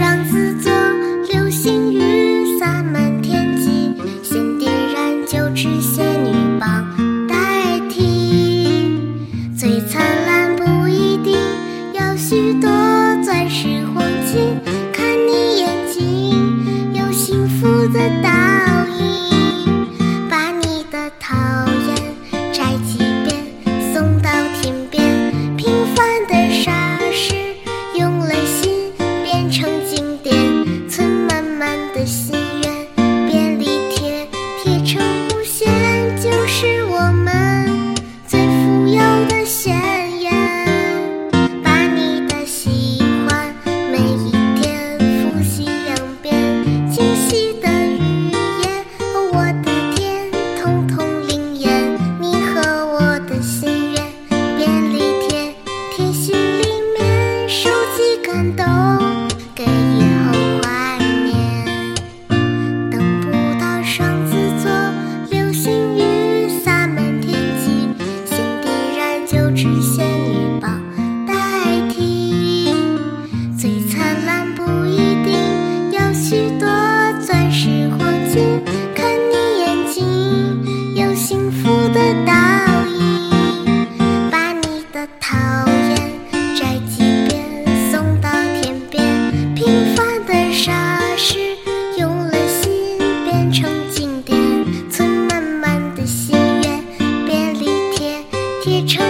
双子座流星雨洒满天际，先点燃九支仙女棒代替。是仙女棒代替，最灿烂不一定有许多钻石黄金。看你眼睛有幸福的倒影，把你的讨厌摘几遍送到天边。平凡的傻事用了心变成经典，存满满的心愿，便利贴贴成。